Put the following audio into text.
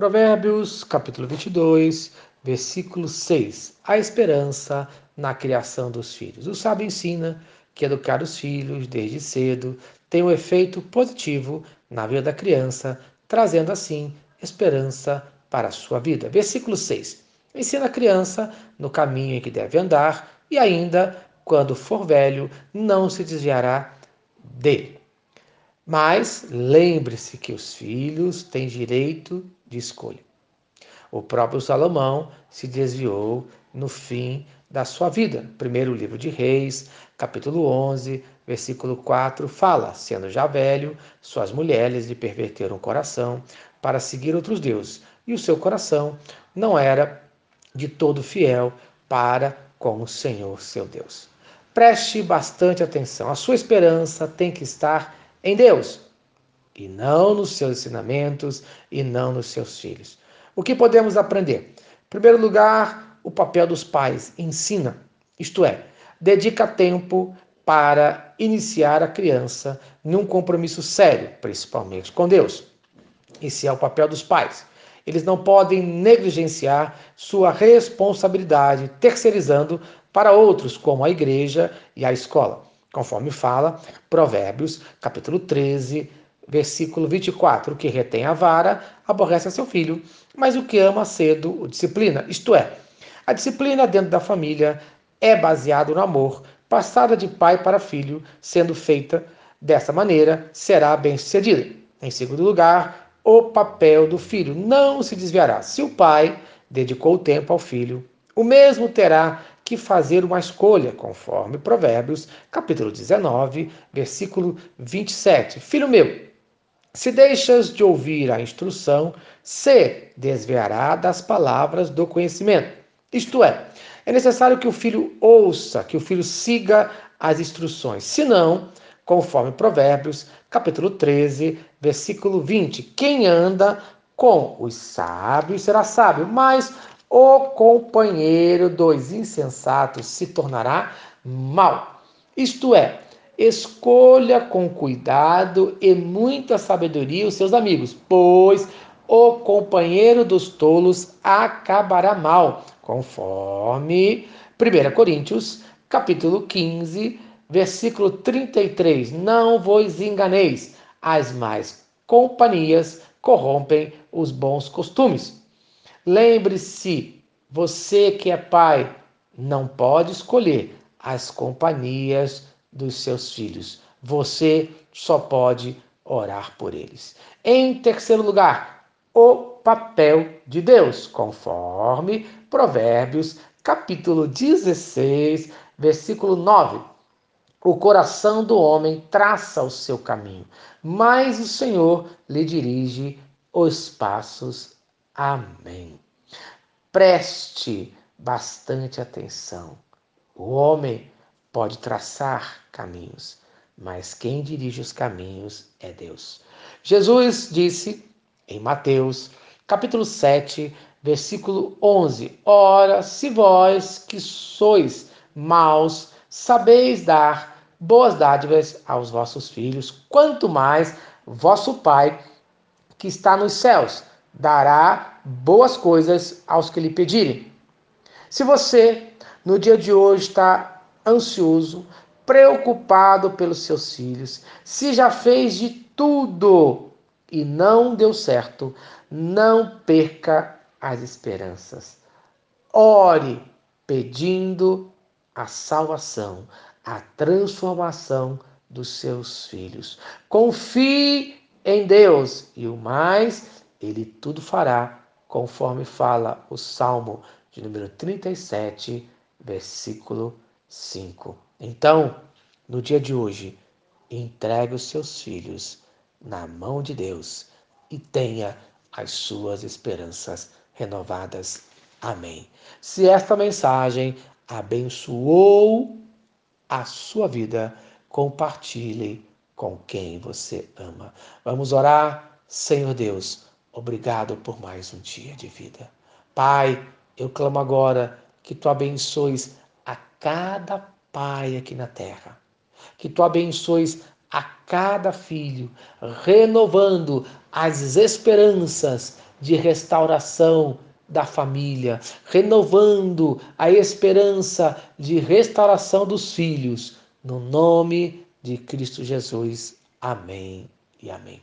Provérbios, capítulo 22, versículo 6. A esperança na criação dos filhos. O sábio ensina que educar os filhos desde cedo tem um efeito positivo na vida da criança, trazendo assim esperança para a sua vida. Versículo 6. Ensina a criança no caminho em que deve andar e ainda, quando for velho, não se desviará dele. Mas lembre-se que os filhos têm direito de escolha. O próprio Salomão se desviou no fim da sua vida. Primeiro livro de Reis, capítulo 11, versículo 4, fala: sendo já velho, suas mulheres lhe perverteram o coração para seguir outros deuses, e o seu coração não era de todo fiel para com o Senhor seu Deus. Preste bastante atenção. A sua esperança tem que estar em Deus e não nos seus ensinamentos e não nos seus filhos. O que podemos aprender? Em primeiro lugar, o papel dos pais ensina, isto é, dedica tempo para iniciar a criança num compromisso sério, principalmente com Deus. Esse é o papel dos pais. Eles não podem negligenciar sua responsabilidade, terceirizando para outros, como a igreja e a escola. Conforme fala Provérbios, capítulo 13, versículo 24: O que retém a vara aborrece a seu filho, mas o que ama cedo o disciplina. Isto é, a disciplina dentro da família é baseada no amor, passada de pai para filho, sendo feita dessa maneira, será bem-sucedida. Em segundo lugar, o papel do filho não se desviará. Se o pai dedicou tempo ao filho, o mesmo terá que fazer uma escolha, conforme Provérbios, capítulo 19, versículo 27. Filho meu, se deixas de ouvir a instrução, se desviará das palavras do conhecimento. Isto é, é necessário que o filho ouça, que o filho siga as instruções. Senão, conforme Provérbios, capítulo 13, versículo 20. Quem anda com os sábios será sábio, mas o companheiro dos insensatos se tornará mal. Isto é, escolha com cuidado e muita sabedoria os seus amigos, pois o companheiro dos tolos acabará mal, conforme 1 Coríntios, capítulo 15, Versículo 33: Não vos enganeis, as mais companhias corrompem os bons costumes. Lembre-se, você que é pai, não pode escolher as companhias dos seus filhos. Você só pode orar por eles. Em terceiro lugar, o papel de Deus, conforme Provérbios, capítulo 16, versículo 9. O coração do homem traça o seu caminho, mas o Senhor lhe dirige os passos. Amém. Preste bastante atenção. O homem pode traçar caminhos, mas quem dirige os caminhos é Deus. Jesus disse em Mateus, capítulo 7, versículo 11: Ora, se vós que sois maus, sabeis dar boas dádivas aos vossos filhos, quanto mais vosso Pai que está nos céus dará boas coisas aos que lhe pedirem. Se você no dia de hoje está ansioso, preocupado pelos seus filhos, se já fez de tudo e não deu certo, não perca as esperanças. Ore pedindo a salvação, a transformação dos seus filhos. Confie em Deus e o mais ele tudo fará, conforme fala o Salmo de número 37, versículo 5. Então, no dia de hoje, entregue os seus filhos na mão de Deus e tenha as suas esperanças renovadas. Amém. Se esta mensagem abençoou a sua vida, compartilhe com quem você ama. Vamos orar, Senhor Deus, obrigado por mais um dia de vida. Pai, eu clamo agora que tu abençoes a cada pai aqui na terra, que tu abençoes a cada filho, renovando as esperanças de restauração da família, renovando a esperança de restauração dos filhos, no nome de Cristo Jesus. Amém e amém.